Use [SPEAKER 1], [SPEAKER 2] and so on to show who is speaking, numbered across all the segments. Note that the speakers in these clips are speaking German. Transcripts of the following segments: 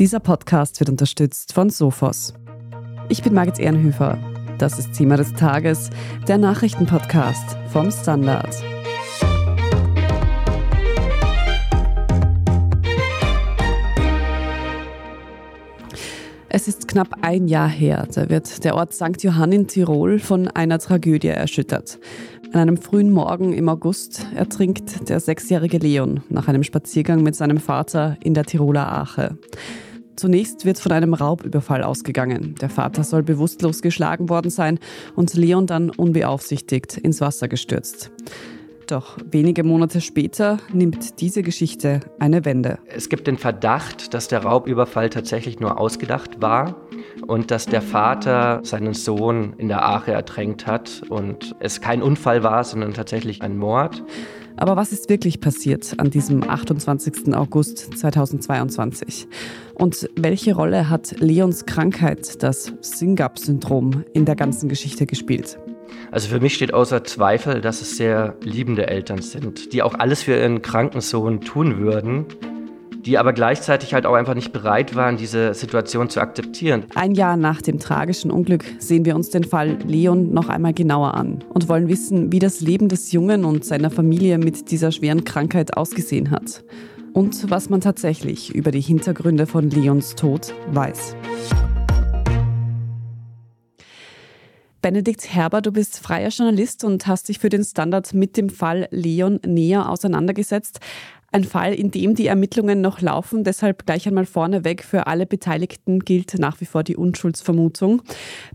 [SPEAKER 1] Dieser Podcast wird unterstützt von Sophos. Ich bin Margit Ehrenhöfer. Das ist Thema des Tages, der Nachrichtenpodcast vom Standard. Es ist knapp ein Jahr her, da wird der Ort St. Johann in Tirol von einer Tragödie erschüttert. An einem frühen Morgen im August ertrinkt der sechsjährige Leon nach einem Spaziergang mit seinem Vater in der Tiroler Ache. Zunächst wird von einem Raubüberfall ausgegangen. Der Vater soll bewusstlos geschlagen worden sein und Leon dann unbeaufsichtigt ins Wasser gestürzt. Doch wenige Monate später nimmt diese Geschichte eine Wende.
[SPEAKER 2] Es gibt den Verdacht, dass der Raubüberfall tatsächlich nur ausgedacht war und dass der Vater seinen Sohn in der Ache ertränkt hat und es kein Unfall war, sondern tatsächlich ein Mord.
[SPEAKER 1] Aber was ist wirklich passiert an diesem 28. August 2022? Und welche Rolle hat Leons Krankheit, das Singap-Syndrom, in der ganzen Geschichte gespielt?
[SPEAKER 2] Also für mich steht außer Zweifel, dass es sehr liebende Eltern sind, die auch alles für ihren kranken Sohn tun würden, die aber gleichzeitig halt auch einfach nicht bereit waren, diese Situation zu akzeptieren.
[SPEAKER 1] Ein Jahr nach dem tragischen Unglück sehen wir uns den Fall Leon noch einmal genauer an und wollen wissen, wie das Leben des Jungen und seiner Familie mit dieser schweren Krankheit ausgesehen hat. Und was man tatsächlich über die Hintergründe von Leons Tod weiß. Benedikt Herber, du bist freier Journalist und hast dich für den Standard mit dem Fall Leon näher auseinandergesetzt. Ein Fall, in dem die Ermittlungen noch laufen, deshalb gleich einmal vorneweg für alle Beteiligten gilt nach wie vor die Unschuldsvermutung.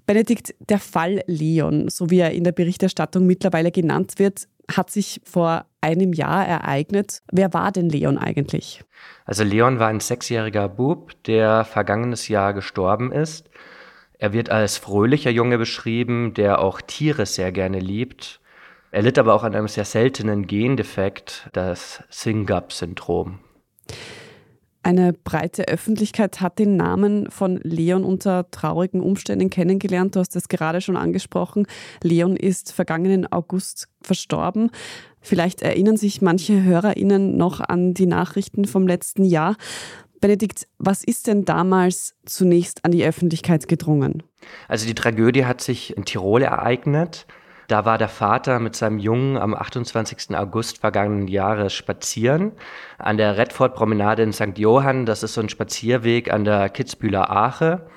[SPEAKER 1] Benedikt, der Fall Leon, so wie er in der Berichterstattung mittlerweile genannt wird, hat sich vor einem Jahr ereignet. Wer war denn Leon eigentlich?
[SPEAKER 2] Also Leon war ein sechsjähriger Bub, der vergangenes Jahr gestorben ist. Er wird als fröhlicher Junge beschrieben, der auch Tiere sehr gerne liebt er litt aber auch an einem sehr seltenen Gendefekt, das SYNGAP-Syndrom.
[SPEAKER 1] Eine breite Öffentlichkeit hat den Namen von Leon unter traurigen Umständen kennengelernt. Du hast es gerade schon angesprochen. Leon ist vergangenen August verstorben. Vielleicht erinnern sich manche HörerInnen noch an die Nachrichten vom letzten Jahr. Benedikt, was ist denn damals zunächst an die Öffentlichkeit gedrungen?
[SPEAKER 2] Also die Tragödie hat sich in Tirol ereignet. Da war der Vater mit seinem Jungen am 28. August vergangenen Jahres spazieren an der Redford-Promenade in St. Johann. Das ist so ein Spazierweg an der Kitzbühler Ache.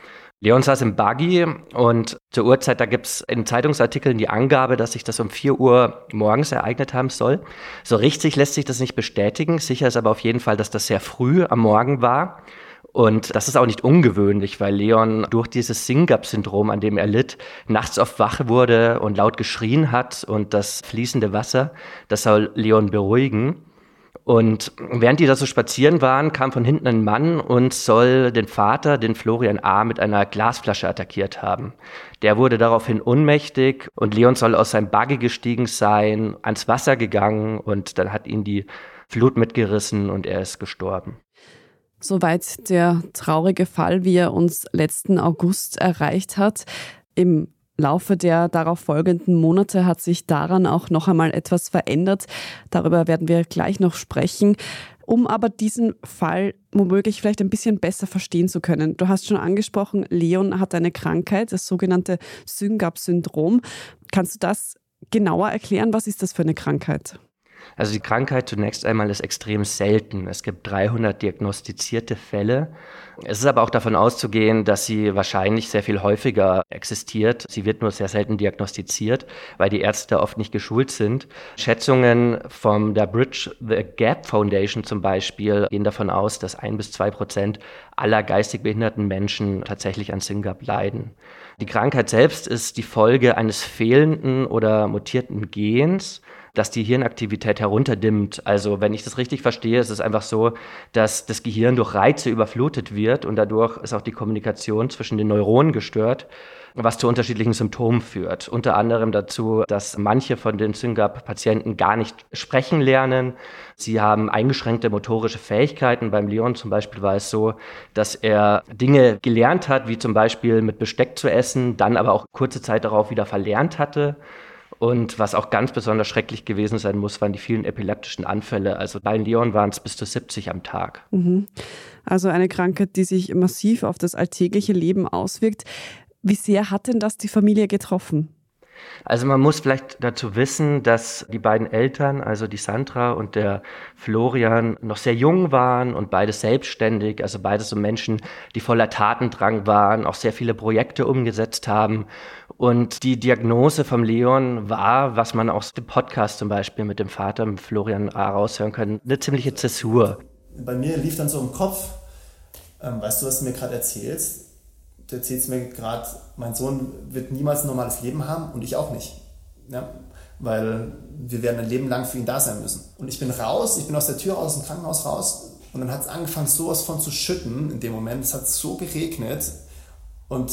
[SPEAKER 2] Leon saß im Buggy und zur Uhrzeit, da gibt es in Zeitungsartikeln die Angabe, dass sich das um 4 Uhr morgens ereignet haben soll. So richtig lässt sich das nicht bestätigen. Sicher ist aber auf jeden Fall, dass das sehr früh am Morgen war. Und das ist auch nicht ungewöhnlich, weil Leon durch dieses Singap-Syndrom, an dem er litt, nachts oft wach wurde und laut geschrien hat und das fließende Wasser, das soll Leon beruhigen. Und während die da so spazieren waren, kam von hinten ein Mann und soll den Vater, den Florian A., mit einer Glasflasche attackiert haben. Der wurde daraufhin ohnmächtig und Leon soll aus seinem Buggy gestiegen sein, ans Wasser gegangen und dann hat ihn die Flut mitgerissen und er ist gestorben.
[SPEAKER 1] Soweit der traurige Fall, wie er uns letzten August erreicht hat. Im Laufe der darauf folgenden Monate hat sich daran auch noch einmal etwas verändert. Darüber werden wir gleich noch sprechen. Um aber diesen Fall womöglich vielleicht ein bisschen besser verstehen zu können. Du hast schon angesprochen, Leon hat eine Krankheit, das sogenannte Syngap-Syndrom. Kannst du das genauer erklären? Was ist das für eine Krankheit?
[SPEAKER 2] Also die Krankheit zunächst einmal ist extrem selten. Es gibt 300 diagnostizierte Fälle. Es ist aber auch davon auszugehen, dass sie wahrscheinlich sehr viel häufiger existiert. Sie wird nur sehr selten diagnostiziert, weil die Ärzte oft nicht geschult sind. Schätzungen von der Bridge the Gap Foundation zum Beispiel gehen davon aus, dass ein bis zwei Prozent aller geistig behinderten Menschen tatsächlich an SYNGAP leiden. Die Krankheit selbst ist die Folge eines fehlenden oder mutierten Gens dass die Hirnaktivität herunterdimmt. Also wenn ich das richtig verstehe, ist es einfach so, dass das Gehirn durch Reize überflutet wird und dadurch ist auch die Kommunikation zwischen den Neuronen gestört was zu unterschiedlichen Symptomen führt. Unter anderem dazu, dass manche von den SYNGAP-Patienten gar nicht sprechen lernen. Sie haben eingeschränkte motorische Fähigkeiten. Beim Leon zum Beispiel war es so, dass er Dinge gelernt hat, wie zum Beispiel mit Besteck zu essen, dann aber auch kurze Zeit darauf wieder verlernt hatte. Und was auch ganz besonders schrecklich gewesen sein muss, waren die vielen epileptischen Anfälle. Also bei Leon waren es bis zu 70 am Tag.
[SPEAKER 1] Mhm. Also eine Krankheit, die sich massiv auf das alltägliche Leben auswirkt. Wie sehr hat denn das die Familie getroffen?
[SPEAKER 2] Also man muss vielleicht dazu wissen, dass die beiden Eltern, also die Sandra und der Florian, noch sehr jung waren und beides selbstständig, also beides so Menschen, die voller Tatendrang waren, auch sehr viele Projekte umgesetzt haben. Und die Diagnose vom Leon war, was man aus dem Podcast zum Beispiel mit dem Vater, mit Florian A. raushören kann, eine ziemliche Zäsur.
[SPEAKER 3] Bei mir lief dann so im Kopf, ähm, weißt du, was du mir gerade erzählst? Du erzählst mir gerade, mein Sohn wird niemals ein normales Leben haben und ich auch nicht. Ja? Weil wir werden ein Leben lang für ihn da sein müssen. Und ich bin raus, ich bin aus der Tür aus dem Krankenhaus raus und dann hat es angefangen, sowas von zu schütten in dem Moment. Es hat so geregnet und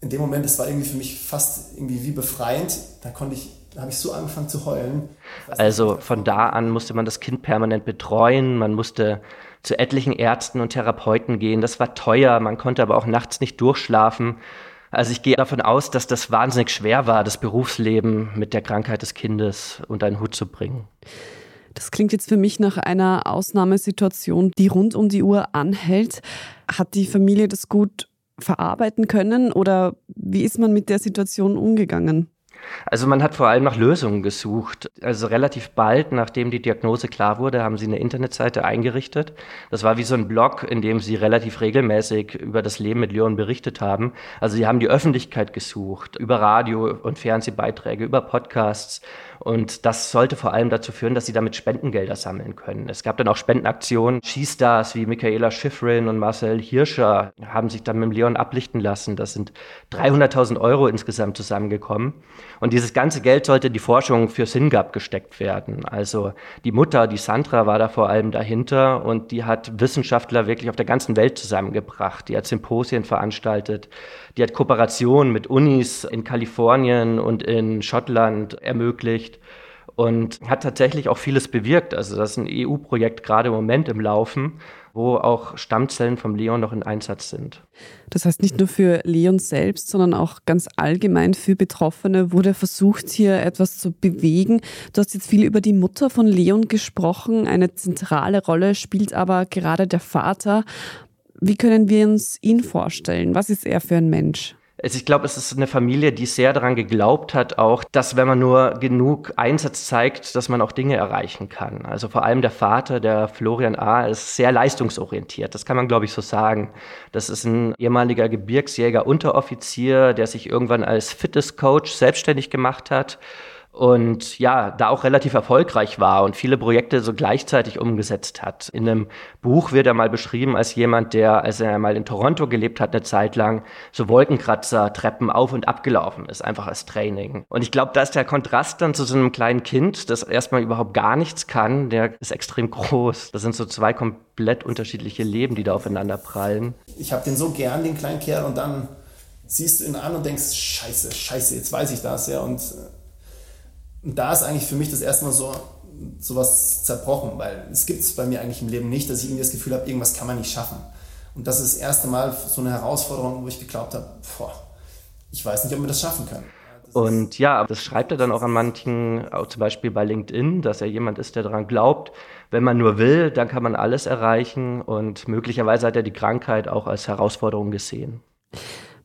[SPEAKER 3] in dem Moment, es war irgendwie für mich fast irgendwie wie befreiend. Da konnte ich da habe ich so angefangen zu heulen.
[SPEAKER 2] Also von da an musste man das Kind permanent betreuen, man musste zu etlichen Ärzten und Therapeuten gehen. Das war teuer, man konnte aber auch nachts nicht durchschlafen. Also ich gehe davon aus, dass das wahnsinnig schwer war, das Berufsleben mit der Krankheit des Kindes unter einen Hut zu bringen.
[SPEAKER 1] Das klingt jetzt für mich nach einer Ausnahmesituation, die rund um die Uhr anhält. Hat die Familie das gut verarbeiten können oder wie ist man mit der Situation umgegangen?
[SPEAKER 2] Also man hat vor allem nach Lösungen gesucht. Also relativ bald, nachdem die Diagnose klar wurde, haben sie eine Internetseite eingerichtet. Das war wie so ein Blog, in dem sie relativ regelmäßig über das Leben mit Leon berichtet haben. Also sie haben die Öffentlichkeit gesucht, über Radio- und Fernsehbeiträge, über Podcasts. Und das sollte vor allem dazu führen, dass sie damit Spendengelder sammeln können. Es gab dann auch Spendenaktionen. Skistars wie Michaela Schifrin und Marcel Hirscher haben sich dann mit Leon ablichten lassen. Das sind 300.000 Euro insgesamt zusammengekommen. Und dieses ganze Geld sollte in die Forschung für SINGAP gesteckt werden. Also die Mutter, die Sandra, war da vor allem dahinter und die hat Wissenschaftler wirklich auf der ganzen Welt zusammengebracht. Die hat Symposien veranstaltet, die hat Kooperationen mit Unis in Kalifornien und in Schottland ermöglicht und hat tatsächlich auch vieles bewirkt. Also das ist ein EU-Projekt gerade im Moment im Laufen, wo auch Stammzellen vom Leon noch in Einsatz sind.
[SPEAKER 1] Das heißt, nicht nur für Leon selbst, sondern auch ganz allgemein für Betroffene wurde versucht, hier etwas zu bewegen. Du hast jetzt viel über die Mutter von Leon gesprochen. Eine zentrale Rolle spielt aber gerade der Vater. Wie können wir uns ihn vorstellen? Was ist er für ein Mensch?
[SPEAKER 2] Also ich glaube, es ist eine Familie, die sehr daran geglaubt hat, auch, dass wenn man nur genug Einsatz zeigt, dass man auch Dinge erreichen kann. Also vor allem der Vater, der Florian A., ist sehr leistungsorientiert. Das kann man, glaube ich, so sagen. Das ist ein ehemaliger Gebirgsjäger Unteroffizier, der sich irgendwann als Fitnesscoach selbstständig gemacht hat und ja, da auch relativ erfolgreich war und viele Projekte so gleichzeitig umgesetzt hat. In einem Buch wird er mal beschrieben als jemand, der, als er mal in Toronto gelebt hat, eine Zeit lang so Wolkenkratzer, Treppen auf und ab gelaufen ist, einfach als Training. Und ich glaube, da ist der Kontrast dann zu so einem kleinen Kind, das erstmal überhaupt gar nichts kann, der ist extrem groß. Das sind so zwei komplett unterschiedliche Leben, die da aufeinander prallen.
[SPEAKER 3] Ich habe den so gern, den kleinen Kerl, und dann siehst du ihn an und denkst, scheiße, scheiße, jetzt weiß ich das, ja, und und da ist eigentlich für mich das erste Mal so sowas zerbrochen, weil es gibt es bei mir eigentlich im Leben nicht, dass ich irgendwie das Gefühl habe, irgendwas kann man nicht schaffen. Und das ist das erste Mal so eine Herausforderung, wo ich geglaubt habe, boah, ich weiß nicht, ob wir das schaffen können.
[SPEAKER 2] Und ja, das schreibt er dann auch an manchen, auch zum Beispiel bei LinkedIn, dass er jemand ist, der daran glaubt, wenn man nur will, dann kann man alles erreichen. Und möglicherweise hat er die Krankheit auch als Herausforderung gesehen.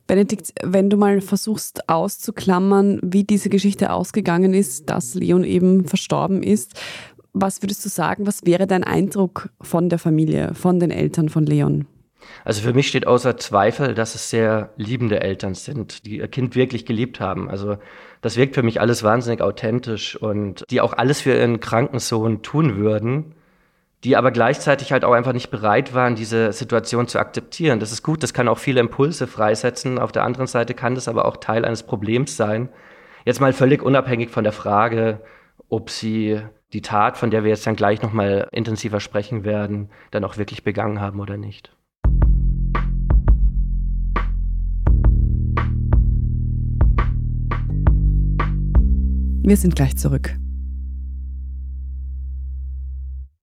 [SPEAKER 1] Benedikt, wenn du mal versuchst auszuklammern, wie diese Geschichte ausgegangen ist, dass Leon eben verstorben ist, was würdest du sagen, was wäre dein Eindruck von der Familie, von den Eltern von Leon?
[SPEAKER 2] Also für mich steht außer Zweifel, dass es sehr liebende Eltern sind, die ihr Kind wirklich geliebt haben. Also das wirkt für mich alles wahnsinnig authentisch und die auch alles für ihren kranken Sohn tun würden die aber gleichzeitig halt auch einfach nicht bereit waren, diese Situation zu akzeptieren. Das ist gut, das kann auch viele Impulse freisetzen. Auf der anderen Seite kann das aber auch Teil eines Problems sein. Jetzt mal völlig unabhängig von der Frage, ob sie die Tat, von der wir jetzt dann gleich nochmal intensiver sprechen werden, dann auch wirklich begangen haben oder nicht.
[SPEAKER 1] Wir sind gleich zurück.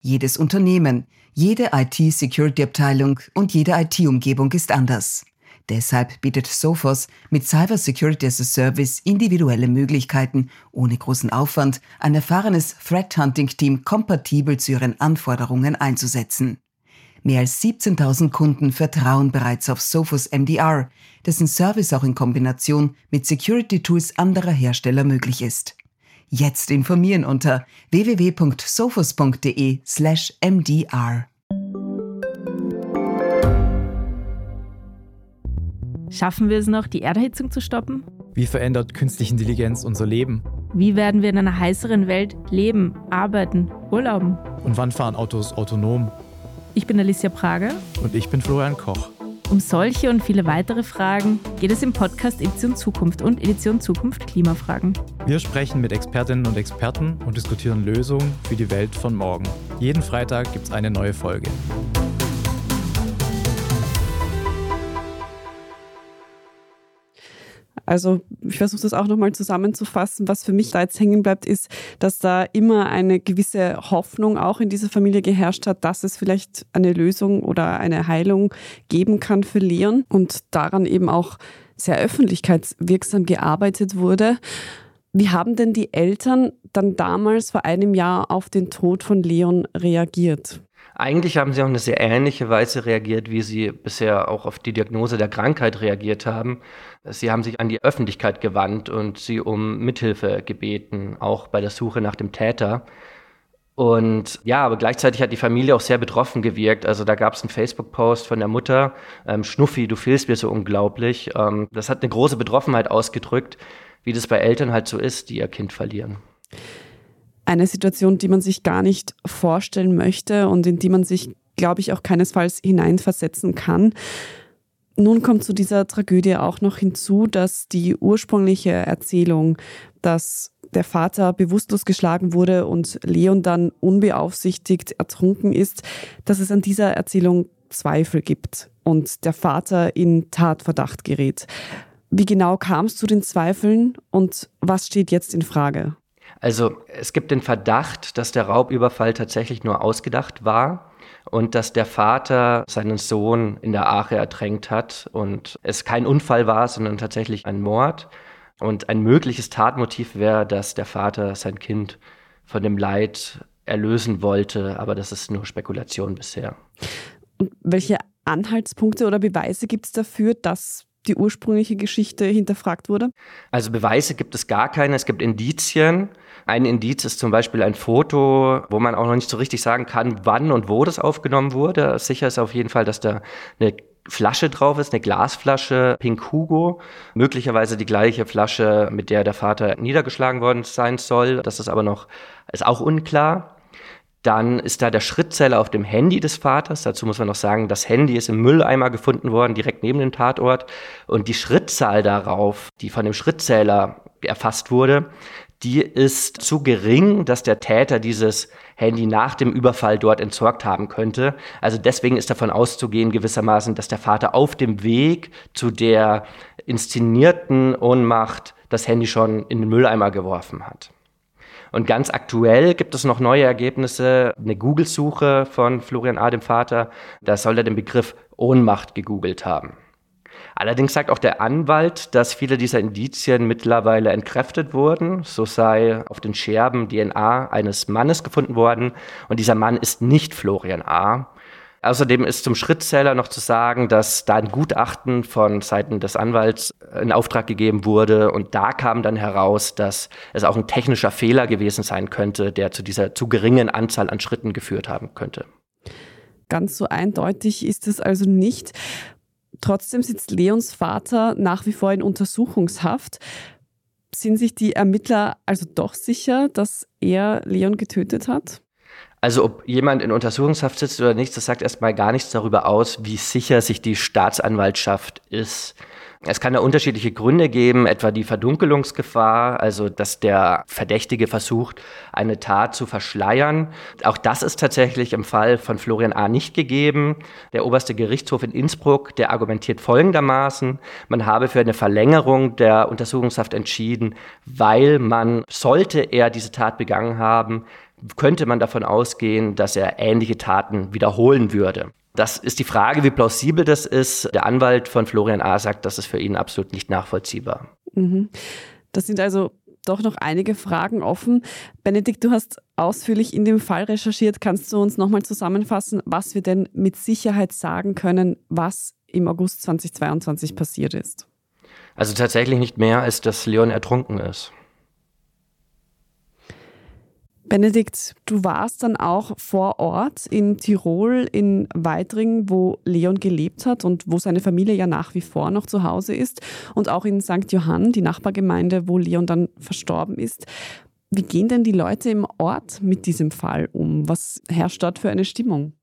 [SPEAKER 4] Jedes Unternehmen, jede IT-Security-Abteilung und jede IT-Umgebung ist anders. Deshalb bietet Sophos mit Cyber Security as a Service individuelle Möglichkeiten, ohne großen Aufwand ein erfahrenes Threat Hunting Team kompatibel zu ihren Anforderungen einzusetzen. Mehr als 17.000 Kunden vertrauen bereits auf Sophos MDR, dessen Service auch in Kombination mit Security Tools anderer Hersteller möglich ist. Jetzt informieren unter www.sophos.de/mdr.
[SPEAKER 5] Schaffen wir es noch, die Erderhitzung zu stoppen?
[SPEAKER 6] Wie verändert künstliche Intelligenz unser Leben?
[SPEAKER 5] Wie werden wir in einer heißeren Welt leben, arbeiten, urlauben?
[SPEAKER 6] Und wann fahren Autos autonom?
[SPEAKER 5] Ich bin Alicia Prager.
[SPEAKER 6] Und ich bin Florian Koch.
[SPEAKER 5] Um solche und viele weitere Fragen geht es im Podcast Edition Zukunft und Edition Zukunft Klimafragen.
[SPEAKER 6] Wir sprechen mit Expertinnen und Experten und diskutieren Lösungen für die Welt von morgen. Jeden Freitag gibt es eine neue Folge.
[SPEAKER 1] Also ich versuche das auch nochmal zusammenzufassen. Was für mich da jetzt hängen bleibt, ist, dass da immer eine gewisse Hoffnung auch in dieser Familie geherrscht hat, dass es vielleicht eine Lösung oder eine Heilung geben kann für Leon und daran eben auch sehr öffentlichkeitswirksam gearbeitet wurde. Wie haben denn die Eltern dann damals vor einem Jahr auf den Tod von Leon reagiert?
[SPEAKER 2] Eigentlich haben sie auf eine sehr ähnliche Weise reagiert, wie sie bisher auch auf die Diagnose der Krankheit reagiert haben. Sie haben sich an die Öffentlichkeit gewandt und sie um Mithilfe gebeten, auch bei der Suche nach dem Täter. Und ja, aber gleichzeitig hat die Familie auch sehr betroffen gewirkt. Also da gab es einen Facebook-Post von der Mutter, ähm, Schnuffi, du fehlst mir so unglaublich. Ähm, das hat eine große Betroffenheit ausgedrückt, wie das bei Eltern halt so ist, die ihr Kind verlieren
[SPEAKER 1] eine Situation, die man sich gar nicht vorstellen möchte und in die man sich, glaube ich, auch keinesfalls hineinversetzen kann. Nun kommt zu dieser Tragödie auch noch hinzu, dass die ursprüngliche Erzählung, dass der Vater bewusstlos geschlagen wurde und Leon dann unbeaufsichtigt ertrunken ist, dass es an dieser Erzählung Zweifel gibt und der Vater in Tatverdacht gerät. Wie genau kam es zu den Zweifeln und was steht jetzt in Frage?
[SPEAKER 2] Also es gibt den Verdacht, dass der Raubüberfall tatsächlich nur ausgedacht war und dass der Vater seinen Sohn in der Ache ertränkt hat und es kein Unfall war, sondern tatsächlich ein Mord. Und ein mögliches Tatmotiv wäre, dass der Vater sein Kind von dem Leid erlösen wollte, aber das ist nur Spekulation bisher.
[SPEAKER 1] Und welche Anhaltspunkte oder Beweise gibt es dafür, dass die ursprüngliche Geschichte hinterfragt wurde?
[SPEAKER 2] Also Beweise gibt es gar keine, es gibt Indizien. Ein Indiz ist zum Beispiel ein Foto, wo man auch noch nicht so richtig sagen kann, wann und wo das aufgenommen wurde. Sicher ist auf jeden Fall, dass da eine Flasche drauf ist, eine Glasflasche Pink Hugo, möglicherweise die gleiche Flasche, mit der der Vater niedergeschlagen worden sein soll. Das ist aber noch, ist auch unklar. Dann ist da der Schrittzähler auf dem Handy des Vaters. Dazu muss man noch sagen, das Handy ist im Mülleimer gefunden worden, direkt neben dem Tatort. Und die Schrittzahl darauf, die von dem Schrittzähler erfasst wurde, die ist zu gering, dass der Täter dieses Handy nach dem Überfall dort entsorgt haben könnte. Also deswegen ist davon auszugehen gewissermaßen, dass der Vater auf dem Weg zu der inszenierten Ohnmacht das Handy schon in den Mülleimer geworfen hat. Und ganz aktuell gibt es noch neue Ergebnisse, eine Google-Suche von Florian A., dem Vater. Da soll er den Begriff Ohnmacht gegoogelt haben. Allerdings sagt auch der Anwalt, dass viele dieser Indizien mittlerweile entkräftet wurden. So sei auf den Scherben DNA eines Mannes gefunden worden und dieser Mann ist nicht Florian A. Außerdem ist zum Schrittzähler noch zu sagen, dass da ein Gutachten von Seiten des Anwalts in Auftrag gegeben wurde und da kam dann heraus, dass es auch ein technischer Fehler gewesen sein könnte, der zu dieser zu geringen Anzahl an Schritten geführt haben könnte.
[SPEAKER 1] Ganz so eindeutig ist es also nicht. Trotzdem sitzt Leons Vater nach wie vor in Untersuchungshaft. Sind sich die Ermittler also doch sicher, dass er Leon getötet hat?
[SPEAKER 2] Also ob jemand in Untersuchungshaft sitzt oder nicht, das sagt erstmal gar nichts darüber aus, wie sicher sich die Staatsanwaltschaft ist. Es kann da unterschiedliche Gründe geben, etwa die Verdunkelungsgefahr, also dass der Verdächtige versucht, eine Tat zu verschleiern. Auch das ist tatsächlich im Fall von Florian A. nicht gegeben. Der oberste Gerichtshof in Innsbruck, der argumentiert folgendermaßen, man habe für eine Verlängerung der Untersuchungshaft entschieden, weil man, sollte er diese Tat begangen haben, könnte man davon ausgehen, dass er ähnliche Taten wiederholen würde. Das ist die Frage, wie plausibel das ist. Der Anwalt von Florian A. sagt, das ist für ihn absolut nicht nachvollziehbar.
[SPEAKER 1] Mhm. Das sind also doch noch einige Fragen offen. Benedikt, du hast ausführlich in dem Fall recherchiert. Kannst du uns nochmal zusammenfassen, was wir denn mit Sicherheit sagen können, was im August 2022 passiert ist?
[SPEAKER 2] Also tatsächlich nicht mehr, als dass Leon ertrunken ist.
[SPEAKER 1] Benedikt, du warst dann auch vor Ort in Tirol, in Weidring, wo Leon gelebt hat und wo seine Familie ja nach wie vor noch zu Hause ist und auch in St. Johann, die Nachbargemeinde, wo Leon dann verstorben ist. Wie gehen denn die Leute im Ort mit diesem Fall um? Was herrscht dort für eine Stimmung?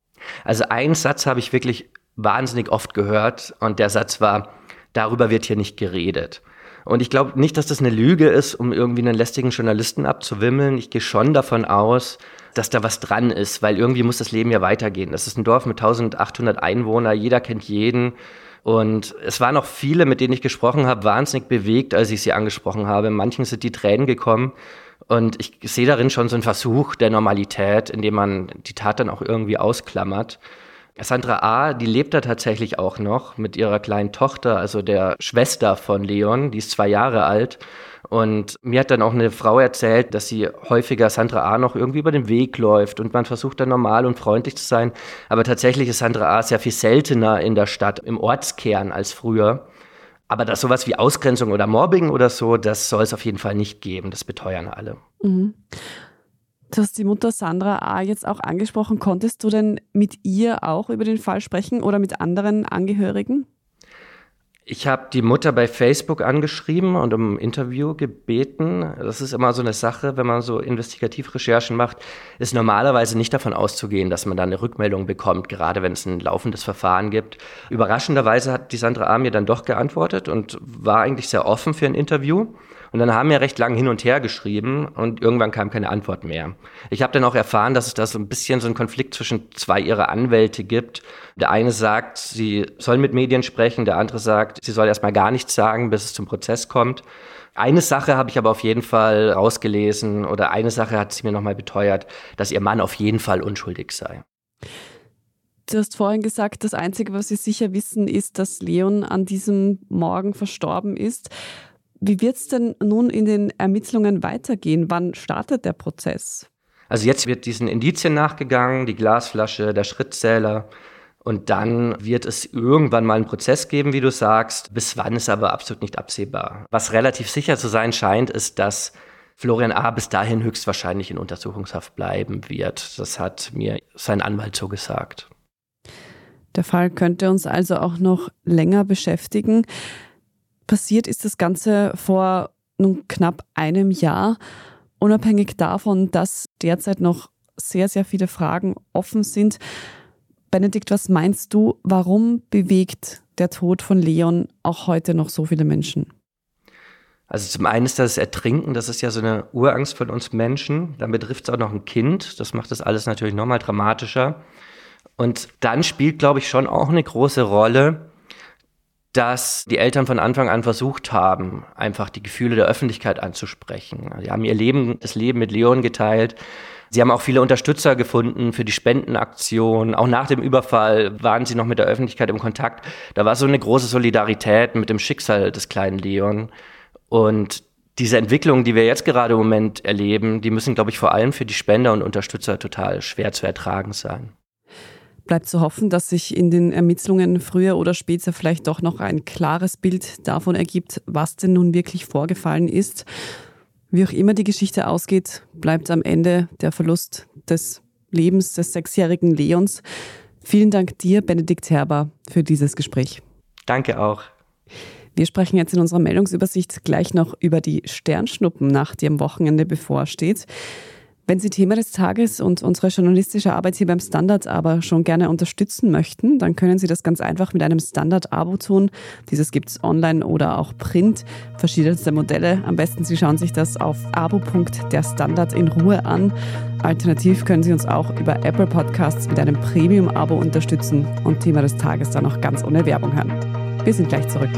[SPEAKER 2] Also einen Satz habe ich wirklich wahnsinnig oft gehört und der Satz war, darüber wird hier nicht geredet. Und ich glaube nicht, dass das eine Lüge ist, um irgendwie einen lästigen Journalisten abzuwimmeln. Ich gehe schon davon aus, dass da was dran ist, weil irgendwie muss das Leben ja weitergehen. Das ist ein Dorf mit 1800 Einwohnern, jeder kennt jeden. Und es waren auch viele, mit denen ich gesprochen habe, wahnsinnig bewegt, als ich sie angesprochen habe. Manchen sind die Tränen gekommen. Und ich sehe darin schon so einen Versuch der Normalität, indem man die Tat dann auch irgendwie ausklammert. Sandra A., die lebt da tatsächlich auch noch mit ihrer kleinen Tochter, also der Schwester von Leon, die ist zwei Jahre alt. Und mir hat dann auch eine Frau erzählt, dass sie häufiger Sandra A. noch irgendwie über den Weg läuft und man versucht dann normal und freundlich zu sein. Aber tatsächlich ist Sandra A. sehr viel seltener in der Stadt, im Ortskern als früher. Aber dass sowas wie Ausgrenzung oder Mobbing oder so, das soll es auf jeden Fall nicht geben. Das beteuern alle.
[SPEAKER 1] Mhm. Du hast die Mutter Sandra A. jetzt auch angesprochen. Konntest du denn mit ihr auch über den Fall sprechen oder mit anderen Angehörigen?
[SPEAKER 2] Ich habe die Mutter bei Facebook angeschrieben und um ein Interview gebeten. Das ist immer so eine Sache, wenn man so Investigativrecherchen macht, ist normalerweise nicht davon auszugehen, dass man da eine Rückmeldung bekommt, gerade wenn es ein laufendes Verfahren gibt. Überraschenderweise hat die Sandra A. mir dann doch geantwortet und war eigentlich sehr offen für ein Interview. Und dann haben wir recht lang hin und her geschrieben und irgendwann kam keine Antwort mehr. Ich habe dann auch erfahren, dass es da so ein bisschen so einen Konflikt zwischen zwei ihrer Anwälte gibt. Der eine sagt, sie soll mit Medien sprechen, der andere sagt, sie soll erstmal gar nichts sagen, bis es zum Prozess kommt. Eine Sache habe ich aber auf jeden Fall rausgelesen oder eine Sache hat sie mir nochmal beteuert, dass ihr Mann auf jeden Fall unschuldig sei.
[SPEAKER 1] Du hast vorhin gesagt, das Einzige, was Sie sicher wissen, ist, dass Leon an diesem Morgen verstorben ist. Wie wird es denn nun in den Ermittlungen weitergehen? Wann startet der Prozess?
[SPEAKER 2] Also jetzt wird diesen Indizien nachgegangen, die Glasflasche, der Schrittzähler. Und dann wird es irgendwann mal einen Prozess geben, wie du sagst. Bis wann ist aber absolut nicht absehbar. Was relativ sicher zu sein scheint, ist, dass Florian A. bis dahin höchstwahrscheinlich in Untersuchungshaft bleiben wird. Das hat mir sein Anwalt so gesagt.
[SPEAKER 1] Der Fall könnte uns also auch noch länger beschäftigen. Passiert ist das Ganze vor nun knapp einem Jahr, unabhängig davon, dass derzeit noch sehr, sehr viele Fragen offen sind. Benedikt, was meinst du, warum bewegt der Tod von Leon auch heute noch so viele Menschen?
[SPEAKER 2] Also zum einen ist das Ertrinken, das ist ja so eine Urangst von uns Menschen. Dann betrifft es auch noch ein Kind. Das macht das alles natürlich nochmal dramatischer. Und dann spielt, glaube ich, schon auch eine große Rolle, dass die Eltern von Anfang an versucht haben, einfach die Gefühle der Öffentlichkeit anzusprechen. Sie haben ihr Leben, das Leben mit Leon geteilt. Sie haben auch viele Unterstützer gefunden für die Spendenaktion. Auch nach dem Überfall waren sie noch mit der Öffentlichkeit im Kontakt. Da war so eine große Solidarität mit dem Schicksal des kleinen Leon. Und diese Entwicklungen, die wir jetzt gerade im Moment erleben, die müssen, glaube ich, vor allem für die Spender und Unterstützer total schwer zu ertragen sein
[SPEAKER 1] bleibt zu hoffen, dass sich in den Ermittlungen früher oder später vielleicht doch noch ein klares Bild davon ergibt, was denn nun wirklich vorgefallen ist. Wie auch immer die Geschichte ausgeht, bleibt am Ende der Verlust des Lebens des sechsjährigen Leons. Vielen Dank dir, Benedikt Herber, für dieses Gespräch.
[SPEAKER 2] Danke auch.
[SPEAKER 1] Wir sprechen jetzt in unserer Meldungsübersicht gleich noch über die Sternschnuppennacht, die am Wochenende bevorsteht. Wenn Sie Thema des Tages und unsere journalistische Arbeit hier beim Standard aber schon gerne unterstützen möchten, dann können Sie das ganz einfach mit einem Standard-Abo tun. Dieses gibt es online oder auch print, verschiedenste Modelle. Am besten Sie schauen sich das auf abo.derstandard in Ruhe an. Alternativ können Sie uns auch über Apple Podcasts mit einem Premium-Abo unterstützen und Thema des Tages dann auch ganz ohne Werbung hören. Wir sind gleich zurück.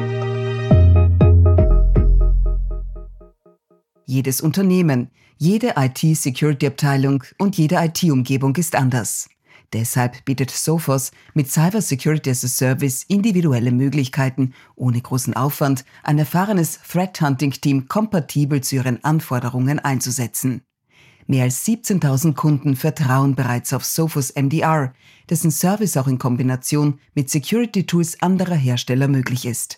[SPEAKER 4] Jedes Unternehmen, jede IT-Security-Abteilung und jede IT-Umgebung ist anders. Deshalb bietet Sophos mit Cyber Security as a Service individuelle Möglichkeiten, ohne großen Aufwand ein erfahrenes Threat Hunting Team kompatibel zu ihren Anforderungen einzusetzen. Mehr als 17.000 Kunden vertrauen bereits auf Sophos MDR, dessen Service auch in Kombination mit Security Tools anderer Hersteller möglich ist.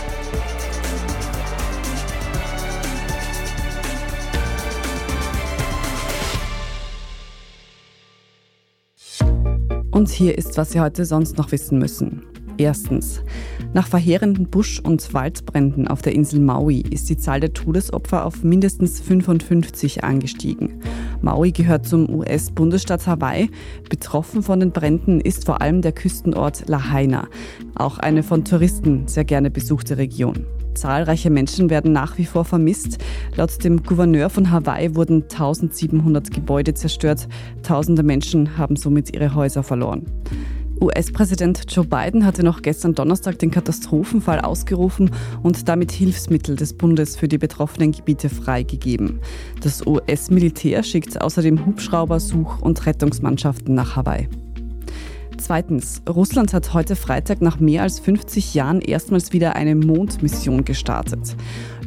[SPEAKER 1] Und hier ist, was Sie heute sonst noch wissen müssen. Erstens. Nach verheerenden Busch- und Waldbränden auf der Insel Maui ist die Zahl der Todesopfer auf mindestens 55 angestiegen. Maui gehört zum US-Bundesstaat Hawaii. Betroffen von den Bränden ist vor allem der Küstenort Lahaina, auch eine von Touristen sehr gerne besuchte Region. Zahlreiche Menschen werden nach wie vor vermisst. Laut dem Gouverneur von Hawaii wurden 1700 Gebäude zerstört. Tausende Menschen haben somit ihre Häuser verloren. US-Präsident Joe Biden hatte noch gestern Donnerstag den Katastrophenfall ausgerufen und damit Hilfsmittel des Bundes für die betroffenen Gebiete freigegeben. Das US-Militär schickt außerdem Hubschrauber, Such- und Rettungsmannschaften nach Hawaii. Zweitens, Russland hat heute Freitag nach mehr als 50 Jahren erstmals wieder eine Mondmission gestartet.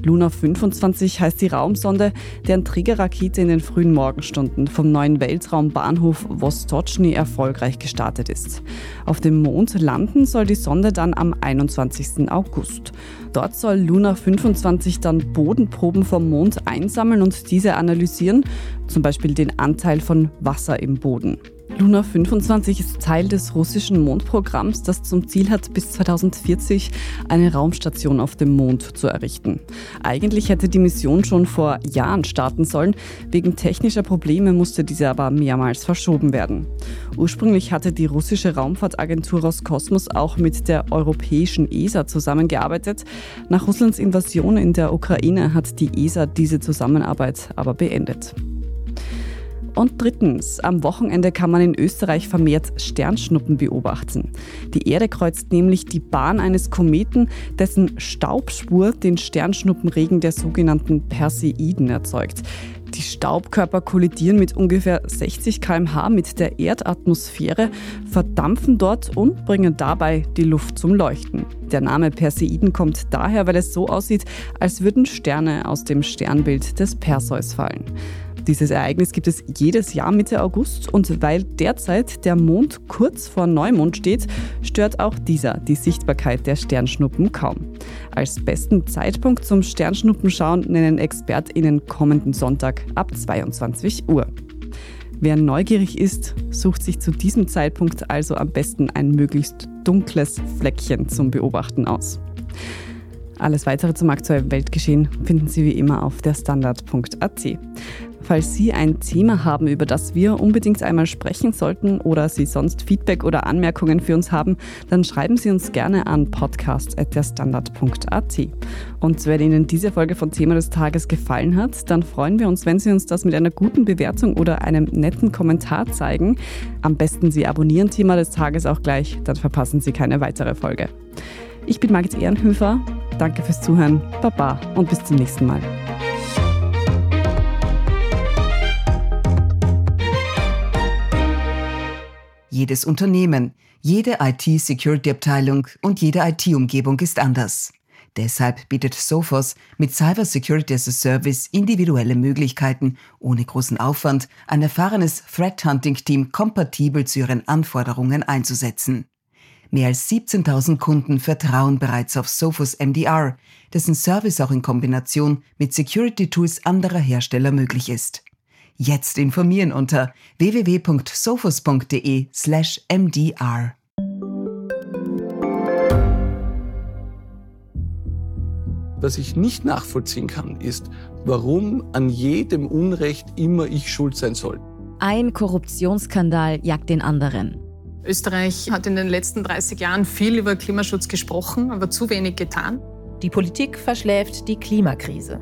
[SPEAKER 1] Luna 25 heißt die Raumsonde, deren Trägerrakete in den frühen Morgenstunden vom neuen Weltraumbahnhof Vostochny erfolgreich gestartet ist. Auf dem Mond landen soll die Sonde dann am 21. August. Dort soll Luna 25 dann Bodenproben vom Mond einsammeln und diese analysieren, zum Beispiel den Anteil von Wasser im Boden. Luna 25 ist Teil des russischen Mondprogramms, das zum Ziel hat, bis 2040 eine Raumstation auf dem Mond zu errichten. Eigentlich hätte die Mission schon vor Jahren starten sollen. Wegen technischer Probleme musste diese aber mehrmals verschoben werden. Ursprünglich hatte die russische Raumfahrtagentur Roskosmos auch mit der europäischen ESA zusammengearbeitet. Nach Russlands Invasion in der Ukraine hat die ESA diese Zusammenarbeit aber beendet. Und drittens, am Wochenende kann man in Österreich vermehrt Sternschnuppen beobachten. Die Erde kreuzt nämlich die Bahn eines Kometen, dessen Staubspur den Sternschnuppenregen der sogenannten Perseiden erzeugt. Die Staubkörper kollidieren mit ungefähr 60 km/h mit der Erdatmosphäre, verdampfen dort und bringen dabei die Luft zum Leuchten. Der Name Perseiden kommt daher, weil es so aussieht, als würden Sterne aus dem Sternbild des Perseus fallen. Dieses Ereignis gibt es jedes Jahr Mitte August und weil derzeit der Mond kurz vor Neumond steht, stört auch dieser die Sichtbarkeit der Sternschnuppen kaum. Als besten Zeitpunkt zum Sternschnuppenschauen nennen ExpertInnen kommenden Sonntag ab 22 Uhr. Wer neugierig ist, sucht sich zu diesem Zeitpunkt also am besten ein möglichst dunkles Fleckchen zum Beobachten aus. Alles weitere zum aktuellen Weltgeschehen finden Sie wie immer auf der Standard.at. Falls Sie ein Thema haben, über das wir unbedingt einmal sprechen sollten oder Sie sonst Feedback oder Anmerkungen für uns haben, dann schreiben Sie uns gerne an podcast.derstandard.at. Und wenn Ihnen diese Folge von Thema des Tages gefallen hat, dann freuen wir uns, wenn Sie uns das mit einer guten Bewertung oder einem netten Kommentar zeigen. Am besten Sie abonnieren Thema des Tages auch gleich, dann verpassen Sie keine weitere Folge. Ich bin Margit Ehrenhöfer. Danke fürs Zuhören. Baba und bis zum nächsten Mal.
[SPEAKER 4] Jedes Unternehmen, jede IT-Security-Abteilung und jede IT-Umgebung ist anders. Deshalb bietet Sophos mit Cyber Security as a Service individuelle Möglichkeiten, ohne großen Aufwand ein erfahrenes Threat Hunting Team kompatibel zu ihren Anforderungen einzusetzen. Mehr als 17.000 Kunden vertrauen bereits auf Sophos MDR, dessen Service auch in Kombination mit Security Tools anderer Hersteller möglich ist. Jetzt informieren unter www.sophos.de/mdr.
[SPEAKER 7] Was ich nicht nachvollziehen kann, ist, warum an jedem Unrecht immer ich schuld sein soll.
[SPEAKER 8] Ein Korruptionsskandal jagt den anderen.
[SPEAKER 9] Österreich hat in den letzten 30 Jahren viel über Klimaschutz gesprochen, aber zu wenig getan.
[SPEAKER 10] Die Politik verschläft die Klimakrise.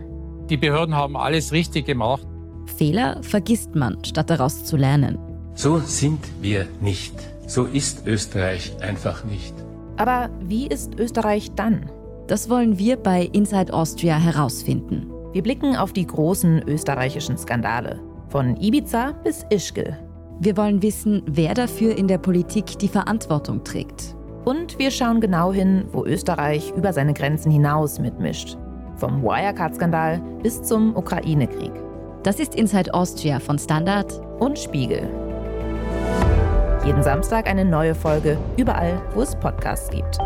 [SPEAKER 11] Die Behörden haben alles richtig gemacht.
[SPEAKER 8] Fehler vergisst man, statt daraus zu lernen.
[SPEAKER 12] So sind wir nicht. So ist Österreich einfach nicht.
[SPEAKER 10] Aber wie ist Österreich dann?
[SPEAKER 8] Das wollen wir bei Inside Austria herausfinden.
[SPEAKER 10] Wir blicken auf die großen österreichischen Skandale. Von Ibiza bis Ischgl.
[SPEAKER 8] Wir wollen wissen, wer dafür in der Politik die Verantwortung trägt.
[SPEAKER 10] Und wir schauen genau hin, wo Österreich über seine Grenzen hinaus mitmischt. Vom Wirecard-Skandal bis zum Ukraine-Krieg.
[SPEAKER 8] Das ist Inside Austria von Standard
[SPEAKER 10] und Spiegel. Jeden Samstag eine neue Folge, überall, wo es Podcasts gibt.